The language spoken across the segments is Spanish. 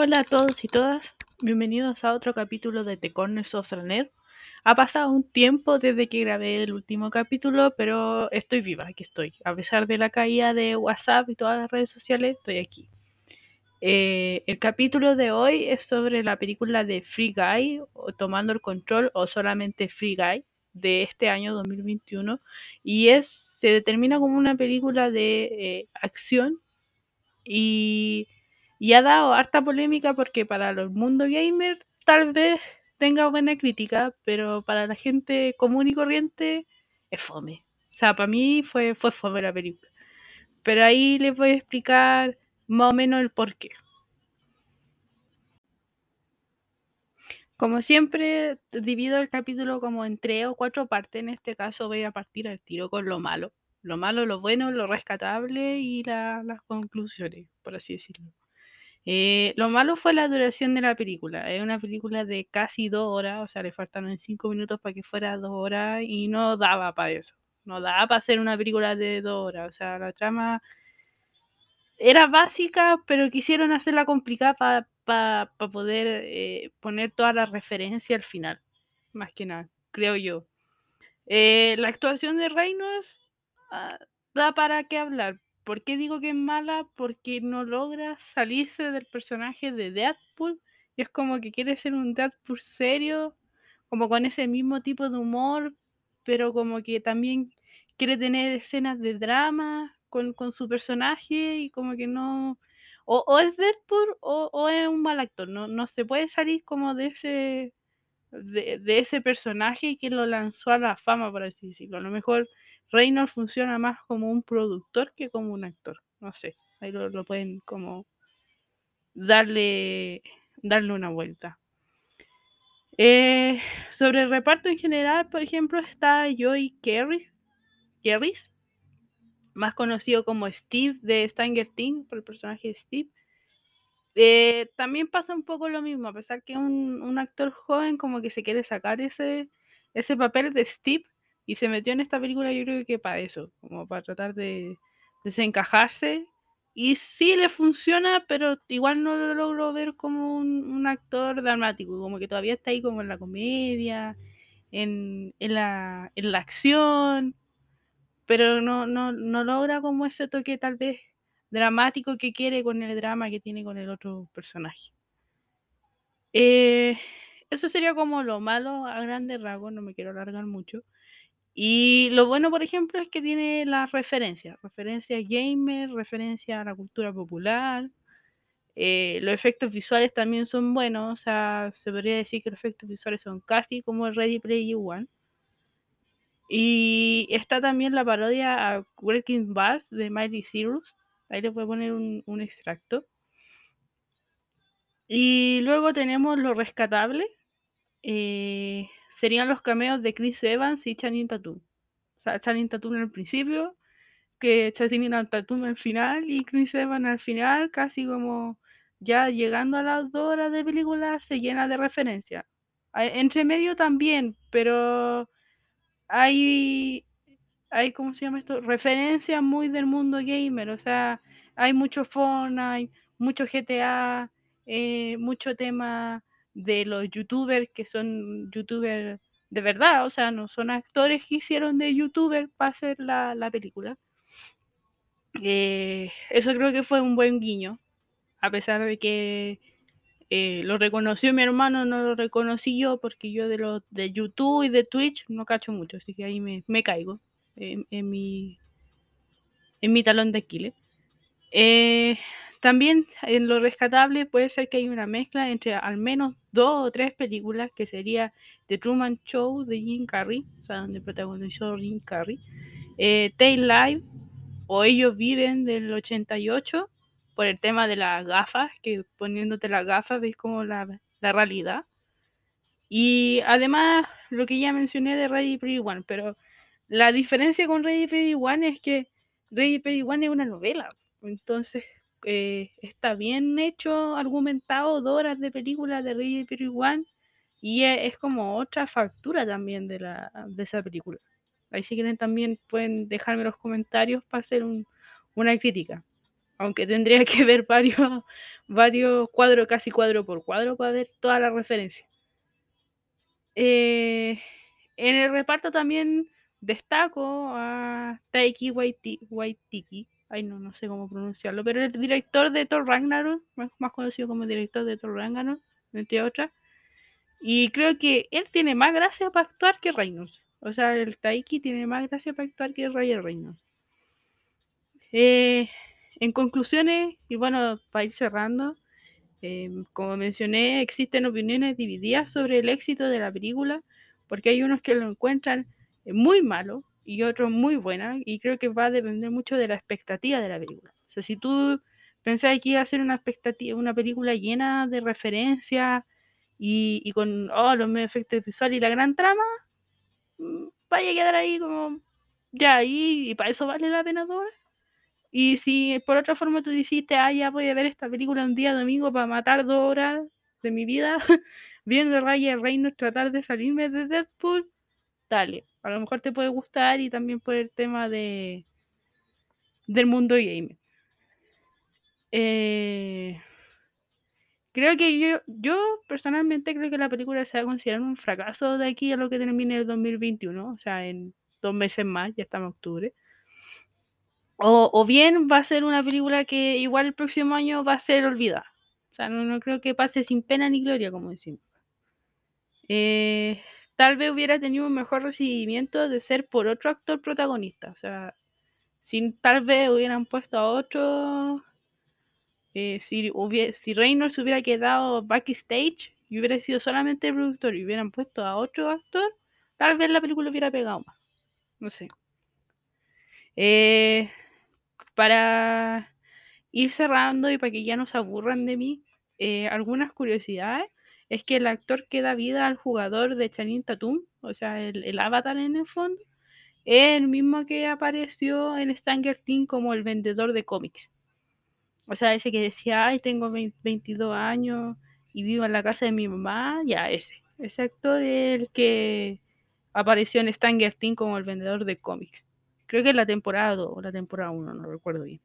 Hola a todos y todas, bienvenidos a otro capítulo de The Corners of the Net. Ha pasado un tiempo desde que grabé el último capítulo, pero estoy viva, aquí estoy. A pesar de la caída de WhatsApp y todas las redes sociales, estoy aquí. Eh, el capítulo de hoy es sobre la película de Free Guy, Tomando el Control, o solamente Free Guy, de este año 2021. Y es, se determina como una película de eh, acción y, y ha dado harta polémica porque para los mundo gamer tal vez tenga buena crítica, pero para la gente común y corriente es fome. O sea, para mí fue, fue fome la película. Pero ahí les voy a explicar más o menos el porqué. Como siempre, divido el capítulo como en tres o cuatro partes. En este caso voy a partir al tiro con lo malo. Lo malo, lo bueno, lo rescatable y la, las conclusiones, por así decirlo. Eh, lo malo fue la duración de la película. Es una película de casi dos horas, o sea, le faltaron cinco minutos para que fuera dos horas y no daba para eso. No daba para hacer una película de dos horas. O sea, la trama era básica, pero quisieron hacerla complicada para pa, poder eh, poner toda la referencia al final. Más que nada, creo yo. Eh, la actuación de Reynolds ah, da para qué hablar. ¿Por qué digo que es mala? Porque no logra salirse del personaje de Deadpool. Y es como que quiere ser un Deadpool serio, como con ese mismo tipo de humor, pero como que también quiere tener escenas de drama con, con su personaje y como que no... O, o es Deadpool o, o, es un mal actor. No, no se puede salir como de ese, de, de, ese personaje que lo lanzó a la fama, por así decirlo. A lo mejor Reynolds funciona más como un productor que como un actor. No sé, ahí lo, pueden como darle, darle una vuelta. Eh, sobre el reparto en general, por ejemplo, está Joey Kerris, más conocido como Steve de Stranger Things, por el personaje de Steve. Eh, también pasa un poco lo mismo, a pesar que un, un, actor joven como que se quiere sacar ese, ese papel de Steve y se metió en esta película yo creo que para eso, como para tratar de desencajarse. Y sí le funciona, pero igual no lo logro ver como un, actor dramático, como que todavía está ahí como en la comedia, en, en, la, en la acción, pero no, no, no logra como ese toque tal vez dramático que quiere con el drama que tiene con el otro personaje. Eh, eso sería como lo malo a grandes rasgos, no me quiero alargar mucho. Y lo bueno, por ejemplo, es que tiene las referencias, referencias gamer, referencia a la cultura popular. Eh, los efectos visuales también son buenos, o sea, se podría decir que los efectos visuales son casi como el Ready Player One. Y está también la parodia a Working Bass de Miley Cyrus. Ahí les voy a poner un, un extracto. Y luego tenemos lo rescatable. Eh, serían los cameos de Chris Evans y Channing Tatum. O sea, Channing Tatum en el principio, que Channing Tatum al final y Chris Evans al final, casi como ya llegando a las dos horas de película, se llena de referencias. Entre medio también, pero hay, hay, ¿cómo se llama esto? Referencias muy del mundo gamer, o sea, hay mucho Fortnite, mucho GTA, eh, mucho tema de los youtubers que son youtubers de verdad, o sea, no son actores que hicieron de youtuber para hacer la, la película. Eh, eso creo que fue un buen guiño, a pesar de que eh, lo reconoció mi hermano, no lo reconocí yo, porque yo de los de YouTube y de Twitch no cacho mucho, así que ahí me, me caigo en, mi, en mi talón de Aquiles. Eh, también en lo rescatable puede ser que hay una mezcla entre al menos dos o tres películas, que sería The Truman Show de Jim Carrey, o sea, donde protagonizó Jim Carrey, eh, Tail Live, o Ellos Viven del 88, por el tema de las gafas, que poniéndote las gafas ves como la, la realidad. Y además, lo que ya mencioné de Ready Player One, pero la diferencia con Ready Player One es que Ready Player One es una novela, entonces eh, está bien hecho, argumentado, dos horas de película de Player One y es, es, como otra factura también de, esa película. Ahí si quieren también pueden dejarme los comentarios para hacer un, una crítica. Aunque tendría que ver varios, varios cuadros, casi cuadro por cuadro, para ver toda la referencia. Eh, en el reparto también destaco a Taiki Waititi, ay no, no sé cómo pronunciarlo, pero el director de Thor Ragnarok, más conocido como director de Thor Ragnarok, entre otras, y creo que él tiene más gracia para actuar que Reynolds. O sea, el Taiki tiene más gracia para actuar que Ryan Reynolds. Eh, en conclusiones, y bueno, para ir cerrando, eh, como mencioné, existen opiniones divididas sobre el éxito de la película, porque hay unos que lo encuentran muy malo y otros muy buena, y creo que va a depender mucho de la expectativa de la película. O sea, si tú pensás que iba a ser una expectativa, una película llena de referencias y, y con oh, los efectos visuales y la gran trama, mm, vaya a quedar ahí como ya, y, y para eso vale la pena todo. Y si por otra forma tú dijiste, ah, ya voy a ver esta película un día domingo para matar dos horas de mi vida, viendo a Ryan Reynolds tratar de salirme de Deadpool, dale. A lo mejor te puede gustar y también por el tema de del mundo gaming. Eh, creo que yo, yo personalmente creo que la película se va a considerar un fracaso de aquí a lo que termine el 2021, o sea, en dos meses más, ya estamos en octubre. O, o, bien va a ser una película que igual el próximo año va a ser olvidada. O sea, no, no creo que pase sin pena ni gloria, como decimos. Eh, tal vez hubiera tenido un mejor recibimiento de ser por otro actor protagonista. O sea, si tal vez hubieran puesto a otro. Eh, si, si Reynolds hubiera quedado backstage y hubiera sido solamente el productor y hubieran puesto a otro actor, tal vez la película hubiera pegado más. No sé. Eh, para ir cerrando y para que ya no se aburran de mí, eh, algunas curiosidades es que el actor que da vida al jugador de Channing Tatum, o sea, el, el, avatar en el fondo, es el mismo que apareció en Stranger Things como el vendedor de cómics. O sea, ese que decía, ay, tengo 20, 22 años y vivo en la casa de mi mamá, ya ese. Ese actor es el que apareció en Stranger Things como el vendedor de cómics. Creo que es la temporada 2 o la temporada 1, no recuerdo bien.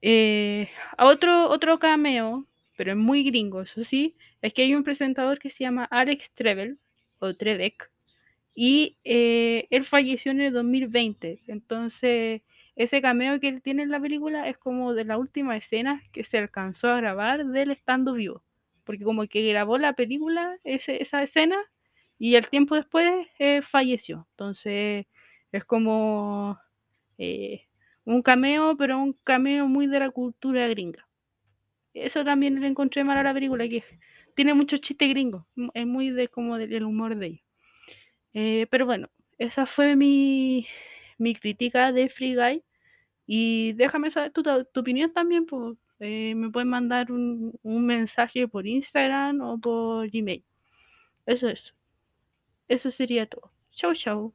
Eh, otro, otro cameo, pero es muy gringo, eso sí, es que hay un presentador que se llama Alex Trevel, o Trebek, y eh, él falleció en el 2020. Entonces, ese cameo que él tiene en la película es como de la última escena que se alcanzó a grabar de él estando vivo. Porque como que grabó la película, esa escena, y el tiempo después eh, falleció. Entonces, es como eh, un cameo, pero un cameo muy de la cultura gringa. Eso también le encontré mal a la película, que tiene muchos chistes gringos, es muy de como del humor de ellos. Eh, pero bueno, esa fue mi, mi crítica de Free Guy. Y déjame saber tu, tu opinión también, pues, me pueden mandar un, un, mensaje por Instagram o por Gmail. Eso es. Eso sería todo. Chau, chau.